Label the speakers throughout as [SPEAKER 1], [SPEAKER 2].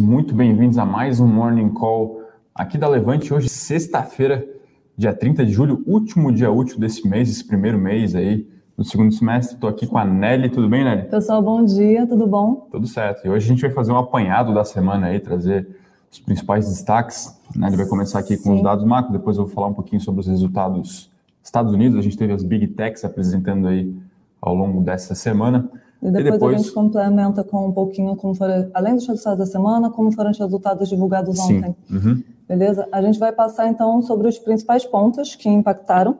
[SPEAKER 1] muito bem-vindos a mais um Morning Call aqui da Levante. Hoje, sexta-feira, dia 30 de julho, último dia útil desse mês, esse primeiro mês aí do segundo semestre. Estou aqui com a Nelly. Tudo bem, Nelly?
[SPEAKER 2] Pessoal, bom dia, tudo bom?
[SPEAKER 1] Tudo certo. E hoje a gente vai fazer um apanhado da semana aí, trazer os principais destaques. Né? Ele vai começar aqui com Sim. os dados macro, depois eu vou falar um pouquinho sobre os resultados Estados Unidos. A gente teve as Big Techs apresentando aí ao longo dessa semana.
[SPEAKER 2] E depois, e depois, a gente complementa com um pouquinho como foram, além dos resultados da semana, como foram os resultados divulgados
[SPEAKER 1] Sim.
[SPEAKER 2] ontem.
[SPEAKER 1] Uhum.
[SPEAKER 2] Beleza? A gente vai passar então sobre os principais pontos que impactaram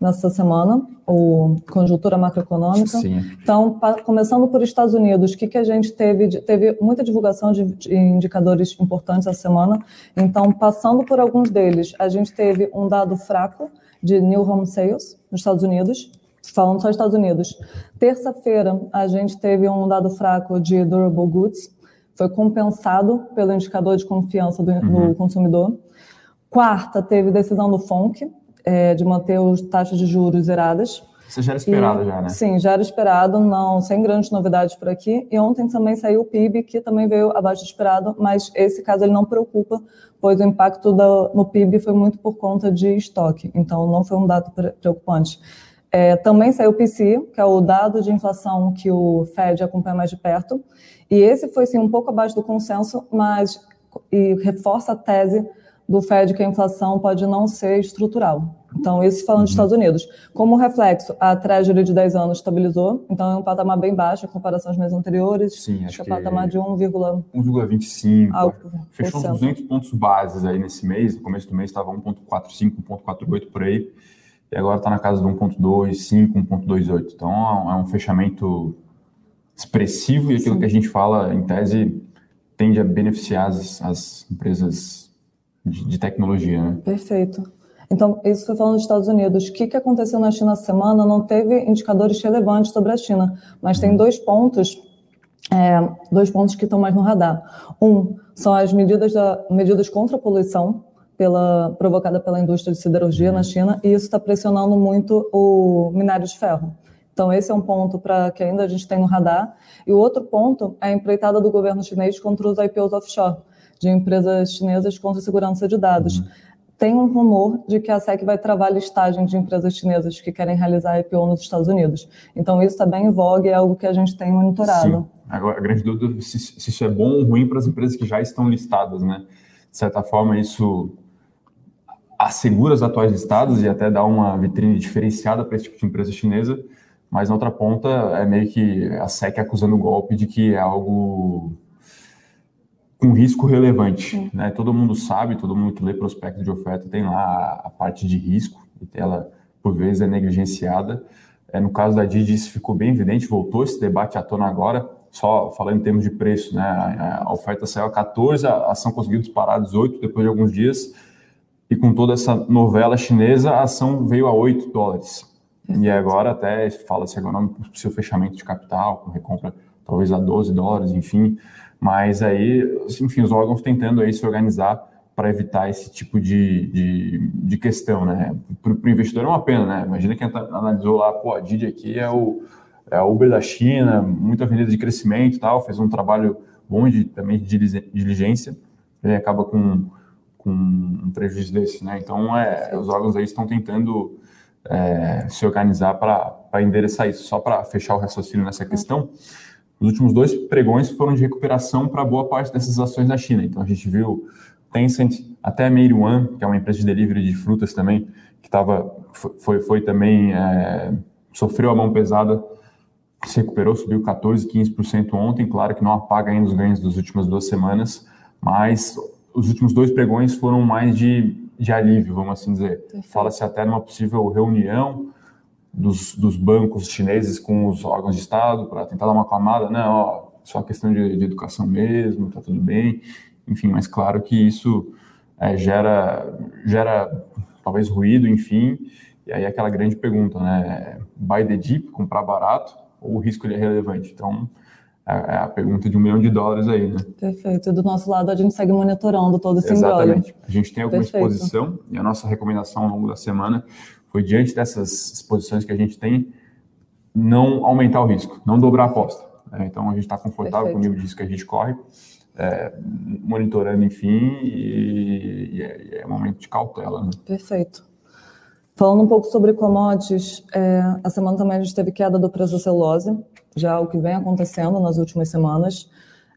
[SPEAKER 2] nessa semana, o conjuntura macroeconômica.
[SPEAKER 1] Sim.
[SPEAKER 2] Então, começando por Estados Unidos, o que, que a gente teve? Teve muita divulgação de, de indicadores importantes essa semana. Então, passando por alguns deles, a gente teve um dado fraco de new home sales nos Estados Unidos, falando só dos Estados Unidos. Terça-feira, a gente teve um dado fraco de durable goods, foi compensado pelo indicador de confiança do, uhum. do consumidor. Quarta, teve decisão do FONC é, de manter as taxas de juros zeradas.
[SPEAKER 1] Isso já era esperado, e, já, né?
[SPEAKER 2] Sim, já era esperado, não, sem grandes novidades por aqui. E ontem também saiu o PIB, que também veio abaixo do esperado, mas esse caso ele não preocupa, pois o impacto no PIB foi muito por conta de estoque, então não foi um dado preocupante. É, também saiu o PCI, que é o dado de inflação que o Fed acompanha mais de perto, e esse foi sim um pouco abaixo do consenso, mas e reforça a tese do Fed que a inflação pode não ser estrutural. Então, isso falando dos uhum. Estados Unidos. Como reflexo, a Treasury de 10 anos estabilizou, então é um patamar bem baixo em comparação aos meses anteriores.
[SPEAKER 1] Sim, acho
[SPEAKER 2] que é um patamar de
[SPEAKER 1] 1,25. Fechou uns 200 pontos bases aí nesse mês. No começo do mês estava 1,45, 1,48 por aí e agora está na casa de 1.25, 1.28. Então é um fechamento expressivo e aquilo Sim. que a gente fala, em tese, tende a beneficiar as, as empresas de, de, tecnologia. Né?
[SPEAKER 2] Perfeito. Então, isso foi falando dos Estados Unidos. O que, que aconteceu na China essa semana? Não teve indicadores relevantes sobre a China, mas tem uhum. dois pontos, é, dois pontos que estão mais no radar. Um são as medidas, da, medidas contra a poluição, pela, provocada pela indústria de siderurgia na China, e isso está pressionando muito o minério de ferro. Então, esse é um ponto para que ainda a gente tem no radar. E o outro ponto é a empreitada do governo chinês contra os IPOs offshore, de empresas chinesas contra segurança de dados. Uhum. Tem um rumor de que a SEC vai travar a listagem de empresas chinesas que querem realizar IPO nos Estados Unidos. Então, isso está bem em vogue, é algo que a gente tem monitorado.
[SPEAKER 1] Sim. Agora, a grande dúvida é se, se isso é bom ou ruim para as empresas que já estão listadas, né? De certa forma, isso assegura os atuais estados e até dá uma vitrine diferenciada para esse tipo de empresa chinesa, mas na outra ponta é meio que a SEC acusando o golpe de que é algo com risco relevante. Né? Todo mundo sabe, todo mundo que lê prospecto de oferta tem lá a, parte de risco, e ela por vezes é negligenciada. É, no caso da Didi, isso ficou bem evidente, voltou esse debate à tona agora, só falando em termos de preço, né? a, a oferta saiu a 14, a ação conseguiu disparar a 18 depois de alguns dias, e com toda essa novela chinesa, a ação veio a 8 dólares. E agora até fala-se agora no seu fechamento de capital, com recompra talvez a 12 dólares, enfim. Mas aí, enfim, os órgãos tentando aí se organizar para evitar esse tipo de, de, de questão, né? Para o investidor é uma pena, né? Imagina quem analisou lá, pô, a Didi aqui é o, é a Uber da China, muita avenida de crescimento e tal, fez um trabalho bom de, também de diligência, ele acaba com com um prejuízo desse, né? Então, é, os órgãos aí estão tentando é, se organizar para endereçar isso. Só para fechar o raciocínio nessa questão, os últimos dois pregões foram de recuperação para boa parte dessas ações da China. Então, a gente viu Tencent, até Meituan, que é uma empresa de delivery de frutas também, que tava, foi, foi também, é, sofreu a mão pesada, se recuperou, subiu 14%, 15% ontem. Claro que não apaga ainda os ganhos das últimas duas semanas, mas os últimos dois pregões foram mais de, de alívio, vamos assim dizer. Fala-se até numa possível reunião dos, dos, bancos chineses com os órgãos de Estado para tentar dar uma aclamada, né? Ó, só questão de, de, educação mesmo, tá tudo bem. Enfim, mas claro que isso é, gera, gera talvez ruído, enfim. E aí aquela grande pergunta, né? Buy the deep, comprar barato, ou o risco ele é relevante? Então, é, é a pergunta de um milhão de dólares aí, né?
[SPEAKER 2] Perfeito. Do nosso lado, a gente segue monitorando todo esse
[SPEAKER 1] Exatamente. A gente tem alguma Perfeito. exposição e a nossa recomendação ao longo da semana foi, diante dessas exposições que a gente tem, não aumentar o risco, não dobrar a aposta. Né? Então, a gente está confortável Perfeito. com o nível de risco que a gente corre. é, monitorando, enfim, e, e é, é um momento de cautela. Né?
[SPEAKER 2] Perfeito. Falando um pouco sobre commodities, é, a semana também a gente teve queda do preço da celulose, já o que vem acontecendo nas últimas semanas.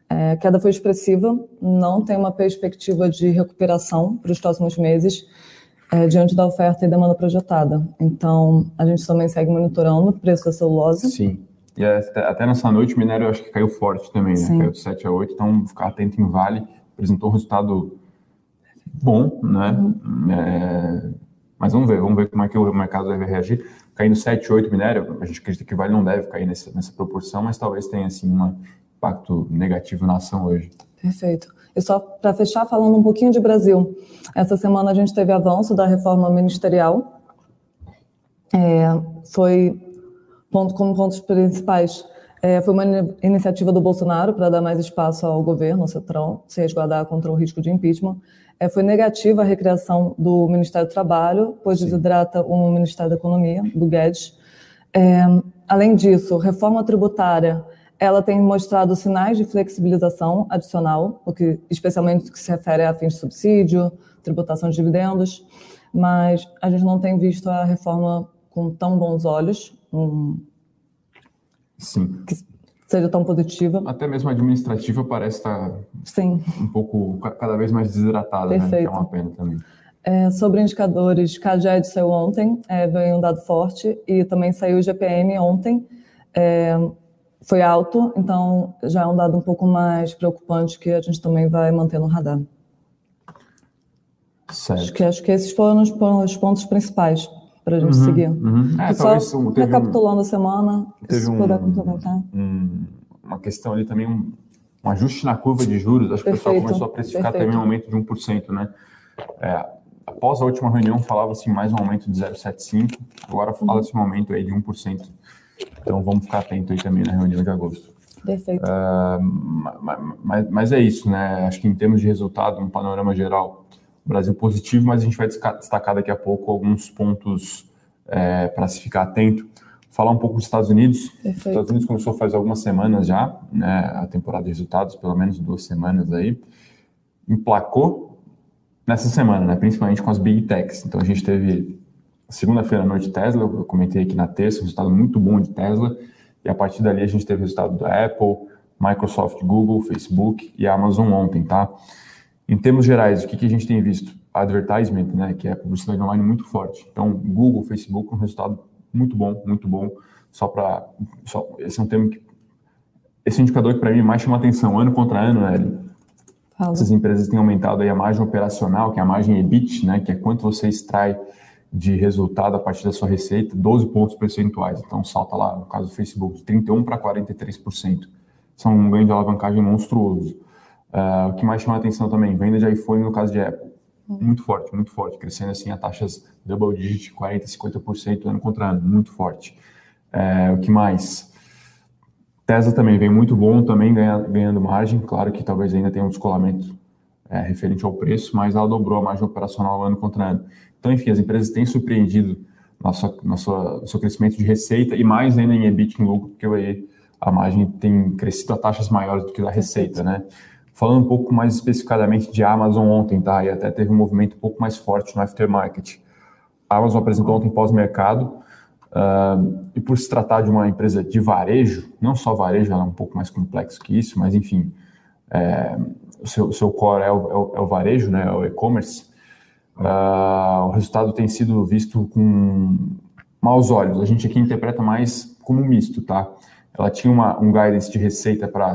[SPEAKER 2] É, a queda foi expressiva, não tem uma perspectiva de recuperação para os próximos meses, é, diante da oferta e demanda projetada. Então, a gente também segue monitorando o preço da celulose.
[SPEAKER 1] Sim. E até, até nessa noite o minério eu acho que caiu forte também, né? Sim. Caiu de 7 a 8, então ficar atento em Vale, apresentou um resultado bom, né? Uhum. É, mas vamos ver, vamos ver como é que o mercado deve reagir. Caindo 7, 8 minério, a gente acredita que Vale não deve cair nessa, nessa proporção, mas talvez tenha assim um impacto negativo na ação hoje.
[SPEAKER 2] Perfeito. E só para fechar, falando um pouquinho de Brasil. Essa semana a gente teve avanço da reforma ministerial. É, foi ponto como pontos principais. É, foi uma iniciativa do Bolsonaro para dar mais espaço ao governo central se resguardar contra o risco de impeachment. É, foi negativa a recriação do Ministério do Trabalho, pois desidrata o Ministério da Economia, do Guedes. É, além disso, reforma tributária, ela tem mostrado sinais de flexibilização adicional, o que, especialmente que se refere a fins de subsídio, tributação de dividendos, mas a gente não tem visto a reforma com tão bons olhos, um,
[SPEAKER 1] Sim.
[SPEAKER 2] que seja tão positiva.
[SPEAKER 1] Até mesmo a administrativa parece estar
[SPEAKER 2] Sim.
[SPEAKER 1] um pouco, cada vez mais desidratada, Perfeito. né? que é uma pena também.
[SPEAKER 2] É, sobre indicadores, CAGED saiu ontem, é, veio um dado forte, e também saiu o GPM ontem, é, foi alto, então já é um dado um pouco mais preocupante que a gente também vai manter no radar.
[SPEAKER 1] Certo.
[SPEAKER 2] Acho que, acho que esses foram os, os pontos principais para a gente uhum, seguir.
[SPEAKER 1] Uhum. É, só
[SPEAKER 2] recapitulando um, a semana,
[SPEAKER 1] teve um, um, uma questão ali também, um, um, ajuste na curva de juros, acho que Perfeito. o pessoal começou a precificar Perfeito. também um aumento de 1%, né? É, após a última reunião falava-se mais um aumento de 0,75, agora fala-se um aumento aí de 1%. Então vamos ficar atento aí também na reunião de agosto.
[SPEAKER 2] Perfeito. Uh,
[SPEAKER 1] mas, mas, é isso, né? Acho que em termos de resultado, um panorama geral, Brasil positivo, mas a gente vai destacar daqui a pouco alguns pontos é, para se ficar atento. Falar um pouco dos Estados Unidos. Perfeito. Os Estados Unidos começou faz algumas semanas já, né, a temporada de resultados, pelo menos duas semanas aí. Emplacou nessa semana, né, principalmente com as Big Techs. Então a gente teve segunda-feira à noite Tesla, eu comentei aqui na terça, um resultado muito bom de Tesla. E a partir dali a gente teve resultado da Apple, Microsoft, Google, Facebook e Amazon ontem, tá? Em termos gerais, o que, que a gente tem visto? Advertisement, né, que é a publicidade online muito forte. Então, Google, Facebook, um resultado muito bom, muito bom. Só para, só, esse é um tema que, esse indicador que para mim mais chama atenção, ano contra ano, né, Essas empresas têm aumentado aí a margem operacional, que é a margem EBIT, né, que é quanto você extrai de resultado a partir da sua receita, 12 pontos percentuais. Então, salta lá, no caso do Facebook, de 31% para 43%. São um ganho de alavancagem monstruoso. Uh, o que mais chama a atenção também, venda de iPhone no caso de Apple. Uhum. Muito forte, muito forte, crescendo assim a taxas double digit, 40%, 50% ano contra ano, muito forte. Uh, o que mais? Tesla também vem muito bom, também ganha, ganhando margem, claro que talvez ainda tenha um descolamento é, referente ao preço, mas ela dobrou a margem operacional ano contra ano. Então, enfim, as empresas têm surpreendido na sua, na sua, no seu crescimento de receita e mais ainda em EBIT, em lucro, porque aí a margem tem crescido a taxas maiores do que a receita, né? Falando um pouco mais especificadamente de Amazon ontem, tá? E até teve um movimento um pouco mais forte no aftermarket. A Amazon apresentou ontem pós-mercado, uh, e por se tratar de uma empresa de varejo, não só varejo, ela é um pouco mais complexo que isso, mas enfim, é, o, seu, seu core é o, é o, é o varejo, né? É o e-commerce. Uh, o resultado tem sido visto com maus olhos. A gente aqui interpreta mais como misto, tá? Ela tinha uma, um guidance de receita para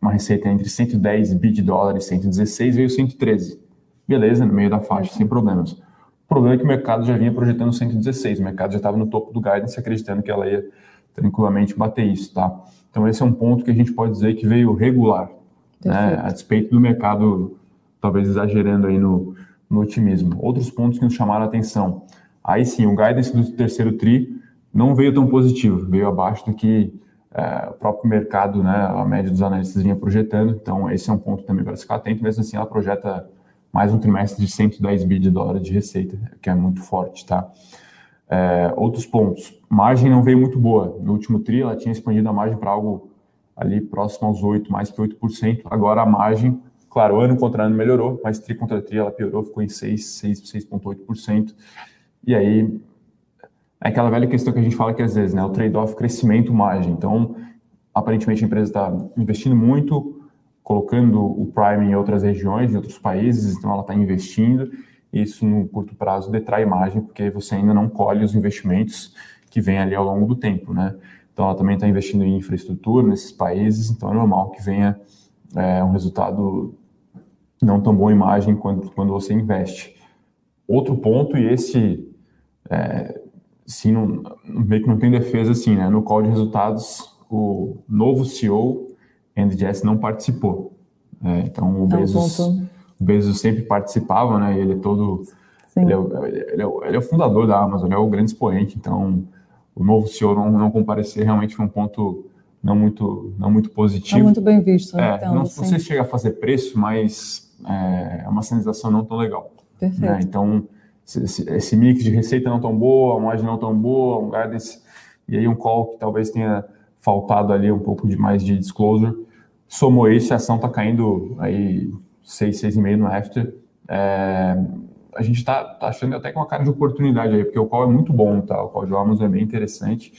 [SPEAKER 1] uma receita entre 110 bi de dólares e 116, veio 113. Beleza, no meio da faixa, sem problemas. O problema é que o mercado já vinha projetando 116, o mercado já estava no topo do guidance, acreditando que ela ia tranquilamente bater isso, tá? Então esse é um ponto que a gente pode dizer que veio regular, né? a despeito do mercado talvez exagerando aí no, no otimismo. Outros pontos que nos chamaram a atenção. Aí sim, o guidance do terceiro TRI não veio tão positivo, veio abaixo do que é, o próprio mercado, né, a média dos analistas vinha projetando, então esse é um ponto também para ficar atento, mesmo assim ela projeta mais um trimestre de 110 bi de dólares de receita, que é muito forte, tá? É, outros pontos, margem não veio muito boa, no último tri ela tinha expandido a margem para algo ali próximo aos 8, mais que 8%. Agora a margem, claro, ano contra ano melhorou, mas tri contra tri ela piorou, ficou em 6, 6, 6,8%. E aí, é aquela velha questão que a gente fala que às vezes, né, o trade-off crescimento-margem. Então, aparentemente a empresa está investindo muito, colocando o Prime em outras regiões, em outros países, então ela está investindo. Isso no curto prazo detrai margem, porque você ainda não colhe os investimentos que vêm ali ao longo do tempo, né? Então ela também está investindo em infraestrutura nesses países, então é normal que venha é, um resultado não tão bom em margem quando, quando você investe. Outro ponto, e esse é, sim, não, meio que não tem defesa assim, né? No call de resultados, o novo CEO, Andy Jess, não participou. Né? Então, o Bezos, o Bezos sempre participava, né? Ele é todo... Ele é, ele, é, ele é, o fundador da Amazon, ele é o grande expoente, então o novo CEO não, não comparecer realmente foi um ponto não muito, não muito positivo. Não
[SPEAKER 2] muito bem visto,
[SPEAKER 1] né? É, não, você chega a fazer preço, mas é, é uma sinalização não tão legal. Perfeito. Né? Então, esse, mix de receita não tão boa, uma margem não tão boa, um guidance, e aí um call que talvez tenha faltado ali um pouco de mais de disclosure. Somou isso, a ação está caindo aí 6, 6,5 no after. É, a gente está tá achando até com uma cara de oportunidade aí, porque o call é muito bom, tá? O call de Amazon é bem interessante.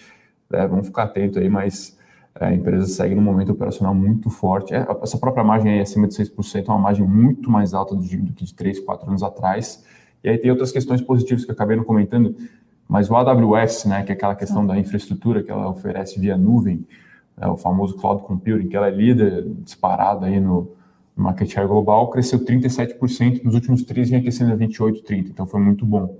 [SPEAKER 1] É, vamos ficar atento aí, mas é, a empresa segue num momento operacional muito forte. É, essa própria margem aí acima de 6% é uma margem muito mais alta do, do que de 3, 4 anos atrás. E aí tem outras questões positivas que eu acabei não comentando, mas o AWS, né, que é aquela questão da infraestrutura que ela oferece via nuvem, é o famoso cloud computing, que ela é líder disparada aí no, no market share global, cresceu 37% nos últimos três, vinha crescendo a 28, 30, então foi muito bom.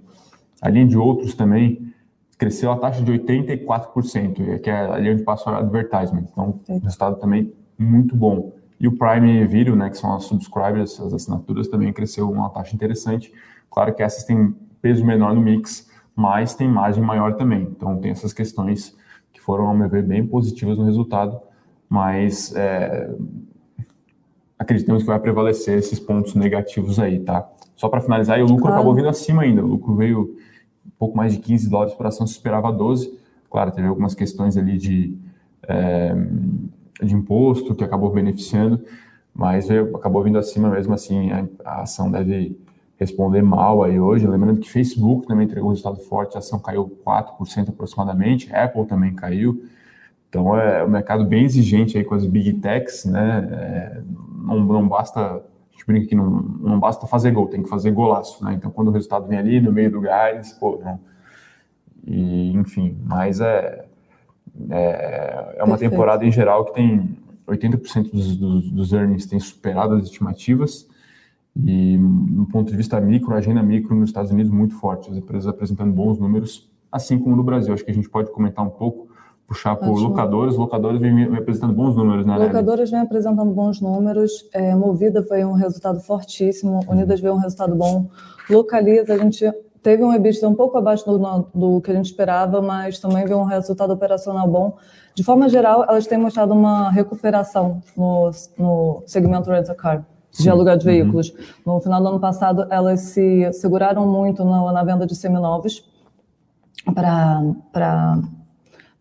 [SPEAKER 1] Além de outros também, cresceu a taxa de 84%, que é ali onde passa o advertisement, então o resultado também muito bom. E o Prime Video, né, que são as subscribers, as assinaturas, também cresceu uma taxa interessante. Claro que essas têm peso menor no mix, mas tem margem maior também. Então tem essas questões que foram, ao meu ver, bem positivas no resultado, mas é, acreditamos que vai prevalecer esses pontos negativos aí, tá? Só para finalizar, o lucro claro. acabou vindo acima ainda. O lucro veio um pouco mais de 15 dólares por ação, se esperava 12. Claro, teve algumas questões ali de, é, de imposto que acabou beneficiando, mas veio, acabou vindo acima mesmo assim. A, a ação deve responder mal aí hoje. Lembrando que Facebook também entregou um resultado forte, a ação caiu 4% aproximadamente, Apple também caiu. Então é um mercado bem exigente aí com as big techs, né? É, não, não basta, a gente brinca que não, não basta fazer gol, tem que fazer golaço, né? Então quando o resultado vem ali no meio do gás, pô, não. E, enfim, mas é, é, é uma Perfeito. temporada em geral que tem 80% dos, dos, dos earnings tem superado as estimativas e, do ponto de vista micro, a agenda micro nos Estados Unidos muito forte, as empresas apresentando bons números, assim como no Brasil. Acho que a gente pode comentar um pouco, puxar por Ótimo. locadores. Locadores vem, apresentando bons números, né?
[SPEAKER 2] Locadores vem apresentando bons números. É, Movida foi um resultado fortíssimo. Unidas veio um resultado bom. Localiza, a gente teve um EBITDA um pouco abaixo do, do, que a gente esperava, mas também veio um resultado operacional bom. De forma geral, elas têm mostrado uma recuperação no, no segmento rental de aluguel de uhum. veículos. Uhum. No final do ano passado, elas se seguraram muito na, na venda de seminovos para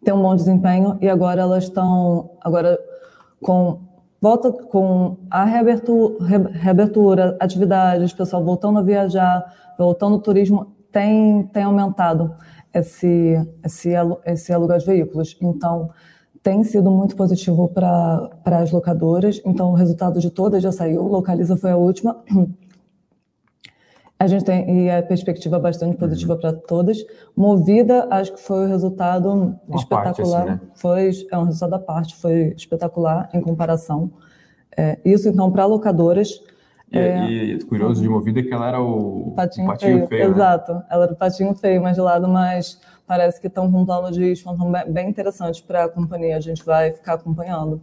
[SPEAKER 2] ter um bom desempenho e agora elas estão agora com volta com a reabertura, reabertura, atividades, pessoal voltando a viajar, voltando ao turismo, tem, tem aumentado esse, esse, esse aluguel de veículos. Então, tem sido muito positivo para as locadoras, então o resultado de todas já saiu, Localiza foi a última. A gente tem e a perspectiva bastante positiva uhum. para todas. Movida, acho que foi o resultado Uma espetacular. Parte, assim, né? Foi é um resultado à parte, foi espetacular em comparação. É, isso então para locadoras.
[SPEAKER 1] E, é, e curioso de Movida é que ela era o patinho, o patinho feio. feio
[SPEAKER 2] né? Exato, ela era o patinho feio, mas de lado mais parece que estão com um plano de expansão bem interessante para a companhia, a gente vai ficar acompanhando.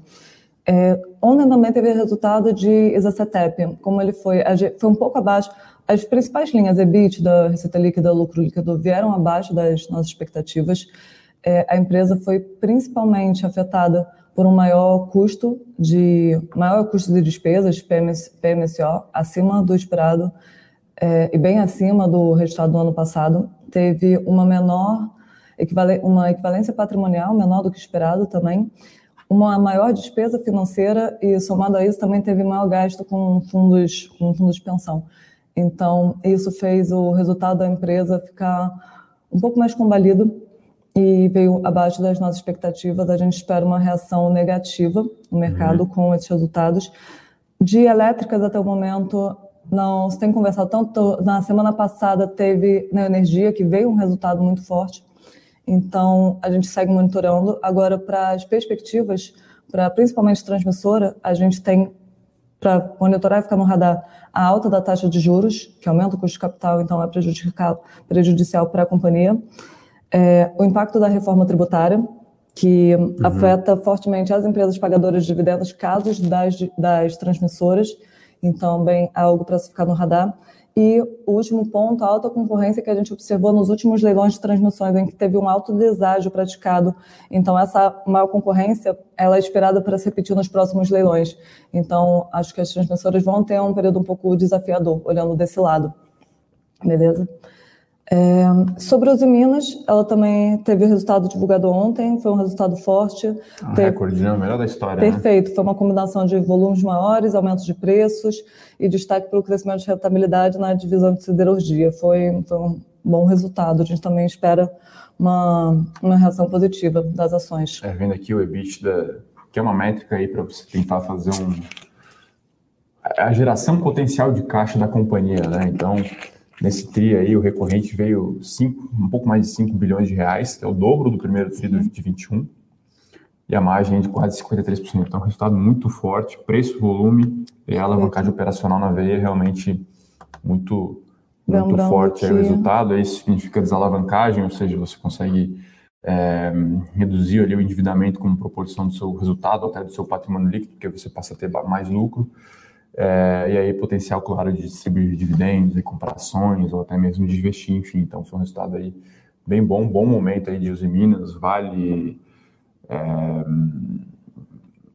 [SPEAKER 2] É, ontem também teve resultado de Isacetep, como ele foi, foi um pouco abaixo, as principais linhas EBIT da receita líquida, lucro líquido vieram abaixo das nossas expectativas. É, a empresa foi principalmente afetada por um maior custo de maior custo de despesas PMS, PMSO acima do esperado é, e bem acima do resultado do ano passado. Teve uma menor uma equivalência patrimonial menor do que esperado também. uma maior despesa financeira e, somado a isso, também teve maior gasto com fundos, com fundos de pensão. Então, isso fez o resultado da empresa ficar um pouco mais combalido e veio abaixo das nossas expectativas. A gente espera uma reação negativa no mercado uhum. com esses resultados. De elétricas, até o momento, não se tem conversado tanto. Na semana passada, teve na energia, que veio um resultado muito forte. Então, a gente segue monitorando. Agora, para as perspectivas, para principalmente transmissora, a gente tem para monitorar e ficar no radar a alta da taxa de juros, que aumenta o custo de capital, então é prejudicial, para a companhia. É, o impacto da reforma tributária, que uhum. afeta fortemente as empresas pagadoras de dividendos, casos das, das transmissoras, então, bem, é algo para se ficar no radar. E o último ponto, a alta concorrência que a gente observou nos últimos leilões de transmissões, em que teve um alto deságio praticado. Então, essa maior concorrência, ela é esperada para se repetir nos próximos leilões. Então, acho que as transmissoras vão ter um período um pouco desafiador, olhando desse lado. Beleza? É, sobre os Minas, ela também teve o resultado divulgado ontem, foi um resultado forte.
[SPEAKER 1] Um teve... recorde, né? O melhor da história.
[SPEAKER 2] Né? Perfeito, né? foi uma combinação de volumes maiores, aumentos de preços e destaque para o crescimento de rentabilidade na divisão de siderurgia. Foi, foi um bom resultado. A gente também espera uma, uma reação positiva das ações.
[SPEAKER 1] É, vendo aqui o EBITDA, que é uma métrica aí para você tentar fazer um. a geração potencial de caixa da companhia, né? Então Nesse TRI aí, o recorrente veio cinco, um pouco mais de 5 bilhões de reais, que é o dobro do primeiro TRI de 21, e a margem é de quase 53%. Então, um resultado muito forte, preço, volume e a alavancagem operacional na veia realmente muito, muito forte. Aí, o resultado, isso significa desalavancagem, ou seja, você consegue é, reduzir ali o endividamento como proporção do seu resultado, até do seu patrimônio líquido, porque você passa a ter mais lucro. É, e aí potencial, claro, de distribuir dividendos, recuperações ou até mesmo de investir, enfim. Então, foi um resultado aí bem bom, bom momento aí de Uzi Minas, Vale, é,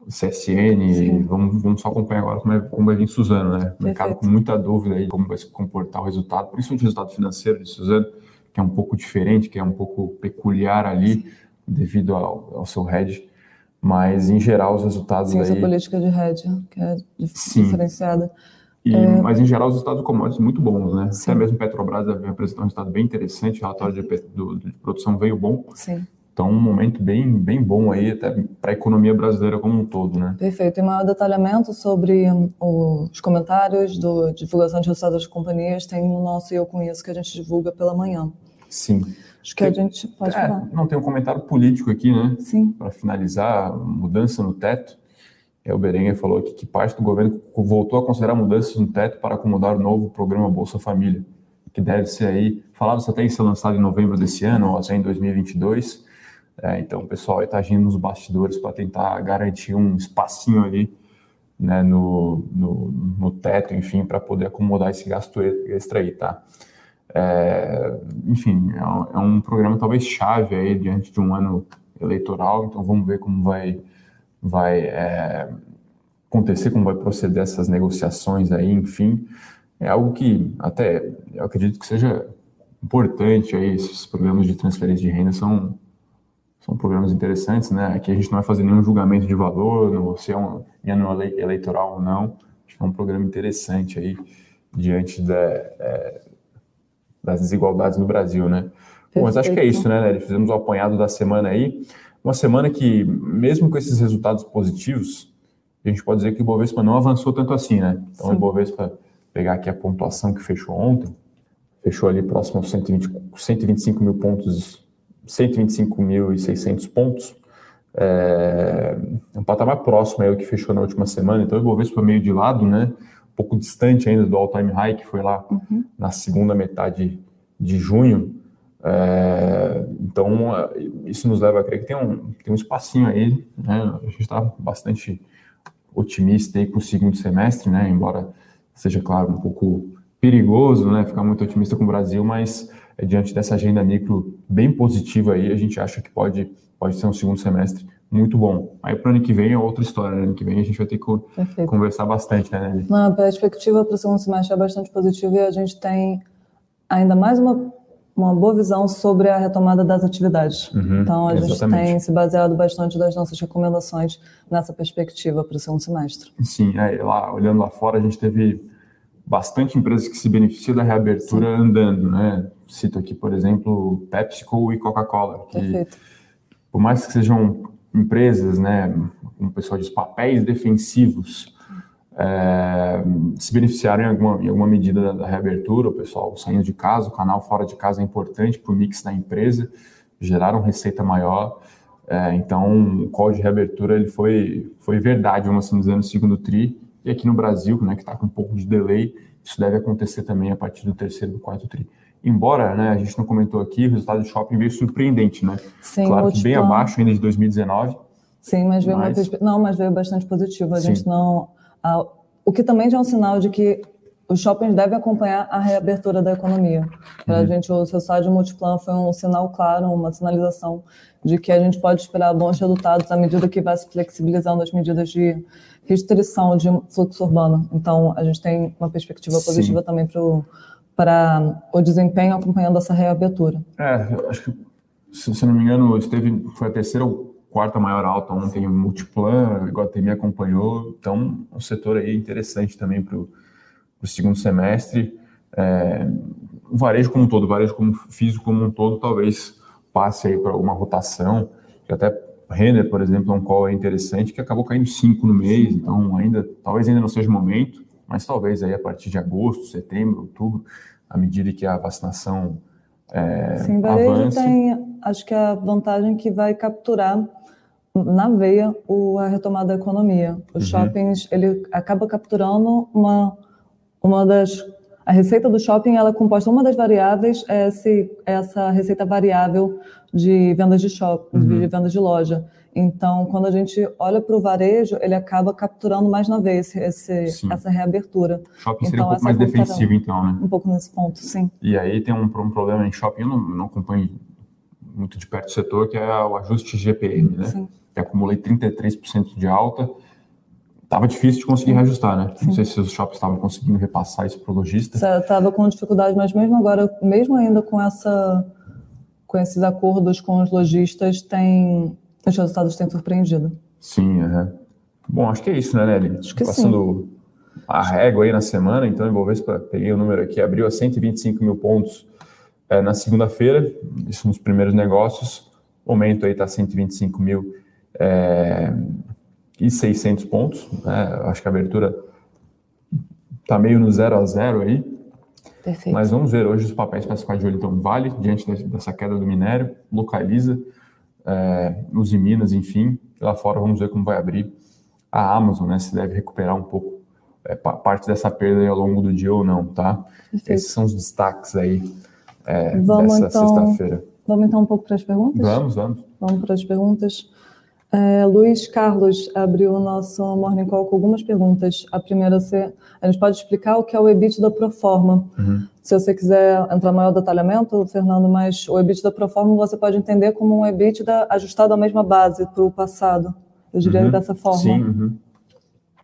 [SPEAKER 1] CSN, vamos, vamos só acompanhar agora como, é, como vai vir Suzano, né? O mercado com muita dúvida aí como vai se comportar o resultado, principalmente o resultado financeiro de Suzano, que é um pouco diferente, que é um pouco peculiar ali, devido ao, ao seu hedge mas em geral os resultados
[SPEAKER 2] Sim,
[SPEAKER 1] essa
[SPEAKER 2] política de hedge, que é Sim. diferenciada.
[SPEAKER 1] E, é... Mas em geral os resultados commodities muito bons, né? Sim. Até mesmo Petrobras apresentou um resultado bem interessante, o relatório de, do, de produção veio bom.
[SPEAKER 2] Sim.
[SPEAKER 1] Então, um momento bem, bem bom aí, até para a economia brasileira como um todo, né?
[SPEAKER 2] Perfeito. E maior detalhamento sobre um, os comentários do divulgação de resultados das companhias tem no nosso Eu Conheço, que a gente divulga pela manhã.
[SPEAKER 1] Sim.
[SPEAKER 2] Acho que tem, a gente pode é, falar.
[SPEAKER 1] Não, tem um comentário político aqui, né?
[SPEAKER 2] Sim.
[SPEAKER 1] Para finalizar, mudança no teto. É, o Berenguer falou aqui que parte do governo voltou a considerar mudanças no teto para acomodar o novo programa Bolsa Família, que deve ser aí, falava-se até em ser lançado em novembro desse ano, ou até em 2022. É, então, o pessoal está agindo nos bastidores para tentar garantir um espacinho ali né, no, no, no teto, enfim, para poder acomodar esse gasto extra aí, tá? É, enfim, é um, é um, programa talvez chave aí diante de um ano eleitoral, então vamos ver como vai, vai é, acontecer, como vai proceder essas negociações aí, enfim. É algo que até eu acredito que seja importante aí, esses programas de transferência de renda são, são programas interessantes, né? Aqui a gente não vai fazer nenhum julgamento de valor, se é um ano eleitoral ou não, acho que é um programa interessante aí diante da, é, das desigualdades no Brasil, né? Bom, mas acho que é isso, né, Nelly? Fizemos o apanhado da semana aí. Uma semana que, mesmo com esses resultados positivos, a gente pode dizer que o Ibovespa não avançou tanto assim, né? Então, Sim. o Ibovespa, pegar aqui a pontuação que fechou ontem, fechou ali próximo aos 120, 125 mil pontos, 125.600 pontos, é um patamar próximo aí ao que fechou na última semana. Então, o Ibovespa meio de lado, né? Pouco distante ainda do all-time high, que foi lá uhum. na segunda metade de junho. É, então, isso nos leva a crer que tem um, tem um espacinho aí, né? A gente está bastante otimista aí com o segundo semestre, né? Embora seja, claro, um pouco perigoso, né? Ficar muito otimista com o Brasil, mas é, diante dessa agenda micro bem positiva aí, a gente acha que pode, pode ser um segundo semestre muito bom. Aí para o ano que vem é outra história, né? Ano que vem a gente vai ter que Perfeito. conversar bastante, né, Nelly?
[SPEAKER 2] Na perspectiva para o segundo semestre é bastante positiva e a gente tem ainda mais uma, uma boa visão sobre a retomada das atividades. Uhum, então, a exatamente. gente tem se baseado bastante das nossas recomendações nessa perspectiva para o segundo semestre.
[SPEAKER 1] Sim, é, lá, olhando lá fora, a gente teve bastante empresas que se beneficiam da reabertura Sim. andando, né? Cito aqui, por exemplo, PepsiCo e Coca-Cola. Perfeito. Por mais que sejam empresas, né, como o pessoal diz, papéis defensivos, é, se beneficiaram em alguma, em alguma medida da, da, reabertura, o pessoal saindo de casa, o canal fora de casa é importante para o mix da empresa, geraram receita maior, é, então o call de reabertura ele foi, foi verdade, vamos assim dizer, no segundo TRI, e aqui no Brasil, né, que está com um pouco de delay, isso deve acontecer também a partir do terceiro do quarto TRI. Embora, né, a gente não comentou aqui, o resultado do shopping veio surpreendente, né? Sim, claro que bem abaixo ainda de 2019.
[SPEAKER 2] Sim, mas veio mas... uma não, mas veio bastante positivo. A Sim. gente não, a, o que também já é um sinal de que os shoppings devem acompanhar a reabertura da economia. Para a uhum. gente, o resultado de multiplan foi um sinal claro, uma sinalização de que a gente pode esperar bons resultados à medida que vai se flexibilizando as medidas de restrição de fluxo urbano. Então, a gente tem uma perspectiva positiva Sim. também para o desempenho acompanhando essa reabertura.
[SPEAKER 1] É, acho que, se, se não me engano, esteve, foi a terceira ou quarta maior alta ontem, o Multiplan, igual a me acompanhou, então um setor aí interessante também para o segundo semestre. É, o varejo como um todo, o varejo como físico como um todo, talvez passe aí para alguma rotação, que até Renner, por exemplo, é um call interessante, que acabou caindo 5 no mês, então ainda, talvez ainda não seja o momento, mas talvez aí a partir de agosto, setembro, outubro, à medida que a vacinação é,
[SPEAKER 2] Sim, varejo avance. tem, acho que a vantagem que vai capturar na veia o, a retomada da economia. Os uhum. shoppings, ele acaba capturando uma, uma das... A receita do shopping, ela é composta, uma das variáveis é esse, essa receita variável de vendas de shopping, uhum. de vendas de loja. Então, quando a gente olha para o varejo, ele acaba capturando mais na vez esse, essa reabertura.
[SPEAKER 1] Shopping seria então, um pouco mais defensivo, então, né?
[SPEAKER 2] Um pouco nesse ponto, sim.
[SPEAKER 1] E aí tem um, um problema em shopping, eu não, não acompanho muito de perto o setor, que é o ajuste GPM, né? Sim que acumulei 33% de alta. Tava difícil de conseguir reajustar, né? Sim. Não sei se os shoppings estavam conseguindo repassar isso para o lojista.
[SPEAKER 2] Estava com dificuldade, mas mesmo agora, mesmo ainda com essa com esses acordos com os lojistas, tem os resultados têm surpreendido.
[SPEAKER 1] Sim, é. Bom, acho que é isso, né, Nelly? Acho que Passando sim. a régua aí na semana, então eu vou ver se peguei o número aqui, abriu a 125 mil pontos é, na segunda-feira, isso nos primeiros negócios, o momento aí está 125 mil é, e 600 pontos. Né? Acho que a abertura está meio no 0 a 0 aí. Perfeito. Mas vamos ver hoje os papéis para ficar de olho. Então, Vale, diante dessa queda do minério, localiza, é, os Minas, enfim. Lá fora, vamos ver como vai abrir a Amazon, né? Se deve recuperar um pouco é, parte dessa perda ao longo do dia ou não, tá? Perfeito. Esses são os destaques aí é, vamos, dessa então, sexta-feira.
[SPEAKER 2] Vamos então um pouco para as perguntas?
[SPEAKER 1] Vamos, vamos.
[SPEAKER 2] Vamos para as perguntas. É, Luiz Carlos abriu o nosso Morning Call com algumas perguntas. A primeira, você, a gente pode explicar o que é o EBIT da Proforma. Uhum. Se você quiser entrar maior detalhamento, Fernando, mas o EBIT da Proforma você pode entender como um EBIT da, ajustado à mesma base para o passado. Eu diria uhum. dessa forma.
[SPEAKER 1] Sim, uhum.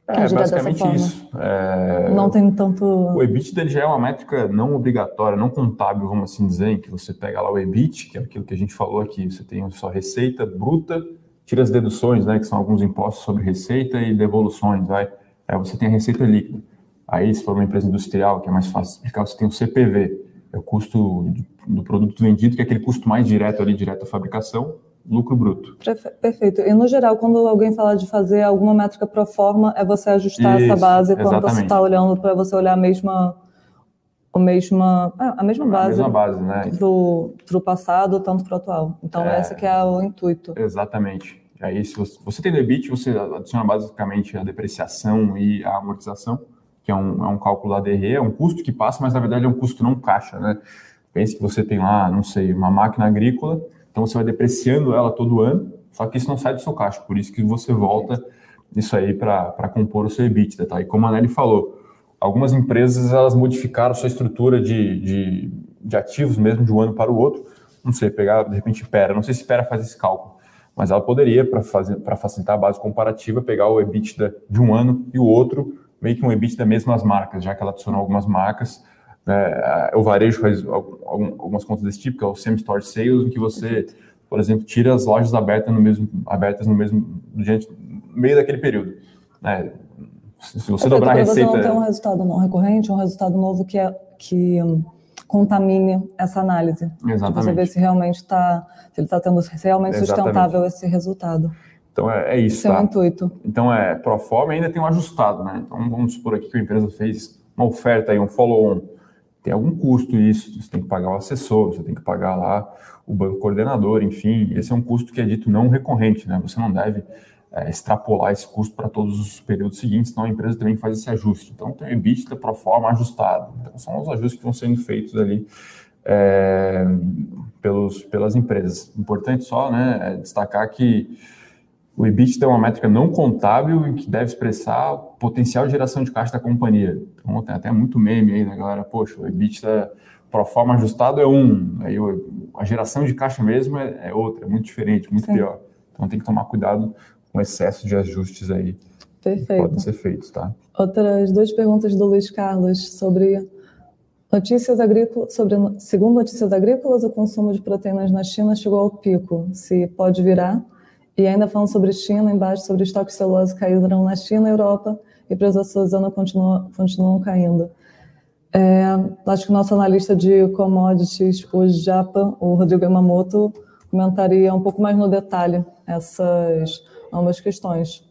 [SPEAKER 1] É, basicamente isso. É...
[SPEAKER 2] Não tem tanto.
[SPEAKER 1] O EBIT dele já é uma métrica não obrigatória, não contábil, vamos assim dizer, em que você pega lá o EBIT, que é aquilo que a gente falou aqui, você tem só receita bruta tira as deduções, né, que são alguns impostos sobre receita e devoluções, vai. Aí você tem a receita líquida. Aí, se for uma empresa industrial, que é mais fácil explicar, você tem o CPV, é o custo do produto vendido, que é aquele custo mais direto ali, direto à fabricação, lucro bruto.
[SPEAKER 2] Perfeito. E, no geral, quando alguém fala de fazer alguma métrica pro forma, é você ajustar Isso, essa base quando exatamente. você está olhando para você olhar a mesma a mesma, a mesma base, a
[SPEAKER 1] mesma base né?
[SPEAKER 2] para o passado, tanto para o atual. Então, é, esse que é o intuito.
[SPEAKER 1] Exatamente. Aí, se você, você tem debit, você adiciona basicamente a depreciação e a amortização, que é um, é um cálculo da DRE, é um custo que passa, mas na verdade é um custo não caixa, né? Pense que você tem lá, não sei, uma máquina agrícola, então você vai depreciando ela todo ano, só que isso não sai do seu caixa, por isso que você volta isso aí para compor o seu EBITDA, tá? E como a Nelly falou, algumas empresas elas modificaram sua estrutura de, de, de, ativos mesmo de um ano para o outro. Não sei, pegar de repente Pera, não sei se Pera faz esse cálculo, mas ela poderia, para facilitar a base comparativa, pegar o EBITDA de um ano e o outro, meio que um EBITDA das mesmas marcas, já que ela adicionou algumas marcas É, o varejo faz algumas contas desse tipo, que é o same-store sales, em que você, por exemplo, tira as lojas abertas no mesmo, abertas no mesmo, diante, no meio daquele período. Né?
[SPEAKER 2] Se você dobrar a receita... Você não tem um resultado não recorrente, um resultado novo que, é, que hum, contamine essa análise.
[SPEAKER 1] Exatamente.
[SPEAKER 2] Você vê se realmente está, se ele está tendo realmente Exatamente. sustentável esse resultado.
[SPEAKER 1] Então é, é isso.
[SPEAKER 2] Seu tá? intuito.
[SPEAKER 1] Então é pro forma ainda tem um ajustado, né? Então vamos supor aqui que a empresa fez uma oferta aí, um follow-on. Tem algum custo isso, você tem que pagar o assessor, você tem que pagar lá o banco coordenador, enfim, esse é um custo que é dito não recorrente, né? Você não deve é, extrapolar esse custo para todos os períodos seguintes, senão a empresa também faz esse ajuste. Então tem o EBITDA pro forma ajustado. Então são os ajustes que vão sendo feitos ali é, pelos, pelas empresas. Importante só né, é destacar que o EBITDA é uma métrica não contábil e que deve expressar o potencial de geração de caixa da companhia. Então, tem até muito meme aí, né, galera? Poxa, o EBITDA pro forma ajustado é um, aí a geração de caixa mesmo é, é outra, é muito diferente, muito Sim. pior. Então, tem que tomar cuidado com o excesso de ajustes aí
[SPEAKER 2] Perfeito.
[SPEAKER 1] que podem ser feitos, tá?
[SPEAKER 2] Outras duas perguntas do Luiz Carlos sobre notícias agrícolas, sobre, segundo notícias agrícolas, o consumo de proteínas na China chegou ao pico. Se pode virar e ainda falando sobre China, embaixo sobre estoques celulose caíram na China e Europa e preços da Suzana continuam, continuam caindo. É, acho que o nosso analista de commodities, o Japa, o Rodrigo Yamamoto, comentaria um pouco mais no detalhe essas ambas questões.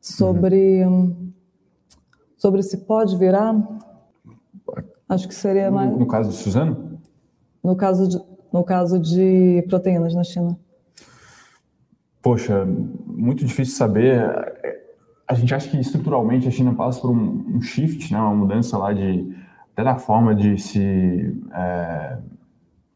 [SPEAKER 2] Sobre, uhum. sobre se pode virar, acho que seria mais...
[SPEAKER 1] No, no caso de Suzano?
[SPEAKER 2] No caso de, no caso de proteínas na China.
[SPEAKER 1] Poxa, muito difícil saber. A gente acha que estruturalmente a China passa por um, um shift, né, uma mudança lá de até da forma de se é,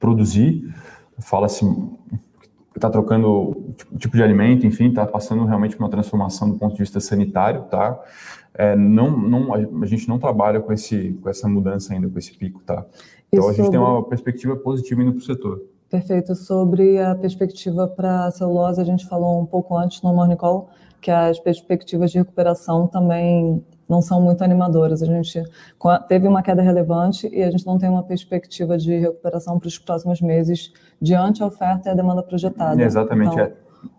[SPEAKER 1] produzir. Fala-se que está trocando tipo, tipo de alimento, enfim, está passando realmente uma transformação do ponto de vista sanitário, tá? É, não, não, a gente não trabalha com, esse, com essa mudança ainda, com esse pico, tá? Então a gente tem uma perspectiva positiva indo para o setor.
[SPEAKER 2] Perfeito. Sobre a perspectiva para a celulose, a gente falou um pouco antes no Morning Call que as perspectivas de recuperação também não são muito animadoras. A gente teve uma queda relevante e a gente não tem uma perspectiva de recuperação para os próximos meses diante a oferta e a demanda projetada.
[SPEAKER 1] Exatamente. Então, é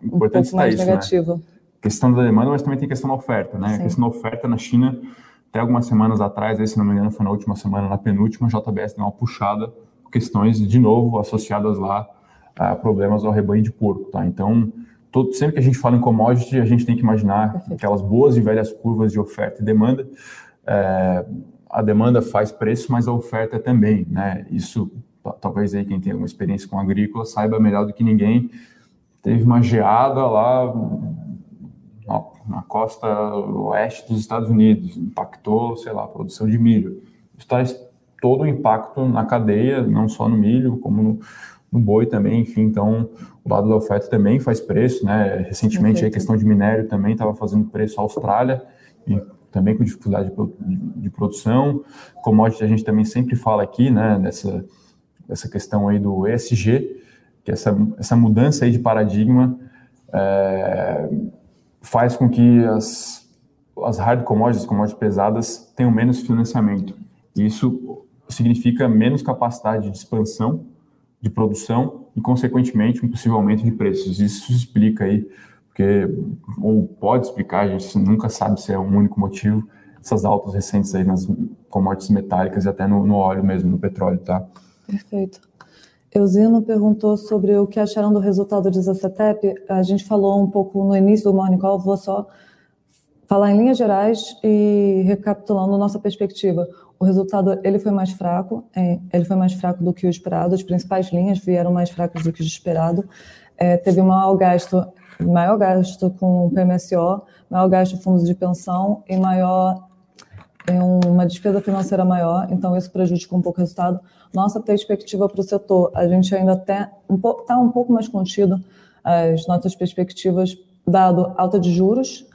[SPEAKER 1] importante um pouco mais
[SPEAKER 2] isso, né? negativo. Né?
[SPEAKER 1] Questão da demanda, mas também tem questão da oferta, né? Sim. A questão da oferta na China, até algumas semanas atrás, aí, se não me engano, foi na última semana, na penúltima, a JBS deu uma puxada questões, de novo, associadas lá a problemas ao rebanho de porco, tá? Então, todo, sempre que a gente fala em commodity, a gente tem que imaginar Perfeito. aquelas boas e velhas curvas de oferta e demanda. É, a demanda faz preço, mas a oferta também, né? Isso, talvez aí quem tem alguma experiência com agrícola saiba melhor do que ninguém. Teve uma geada lá na, costa oeste dos Estados Unidos, impactou, sei lá, a produção de milho. Isso traz todo o impacto na cadeia, não só no milho, como no, no boi também, enfim, então o lado da oferta também faz preço, né? Recentemente a questão de minério também estava fazendo preço à Austrália e também com dificuldade de, de produção. Commodity a gente também sempre fala aqui, né, dessa, dessa questão aí do ESG, que essa, essa mudança aí de paradigma é, faz com que as, as hard commodities, as commodities pesadas, tenham menos financiamento. Isso significa menos capacidade de expansão de produção e, consequentemente, um possível aumento de preços. Isso explica aí, porque, ou pode explicar, a gente nunca sabe se é um único motivo, essas altas recentes aí nas commodities metálicas e até no, no óleo mesmo, no petróleo, tá?
[SPEAKER 2] Perfeito. Eusino perguntou sobre o que acharam do resultado de Zacetep. A gente falou um pouco no início do Morning Call, vou só falar em linhas gerais e recapitulando nossa perspectiva. O resultado ele foi mais fraco, é, ele foi mais fraco do que o esperado. As principais linhas vieram mais fracas do que o esperado. É, teve maior gasto, maior gasto com PMSO, maior gasto de fundos de pensão e maior é, uma despesa financeira maior. Então isso prejudica um pouco o resultado. Nossa perspectiva para o setor, a gente ainda está um, tá um pouco mais contido as nossas perspectivas, dado alta de juros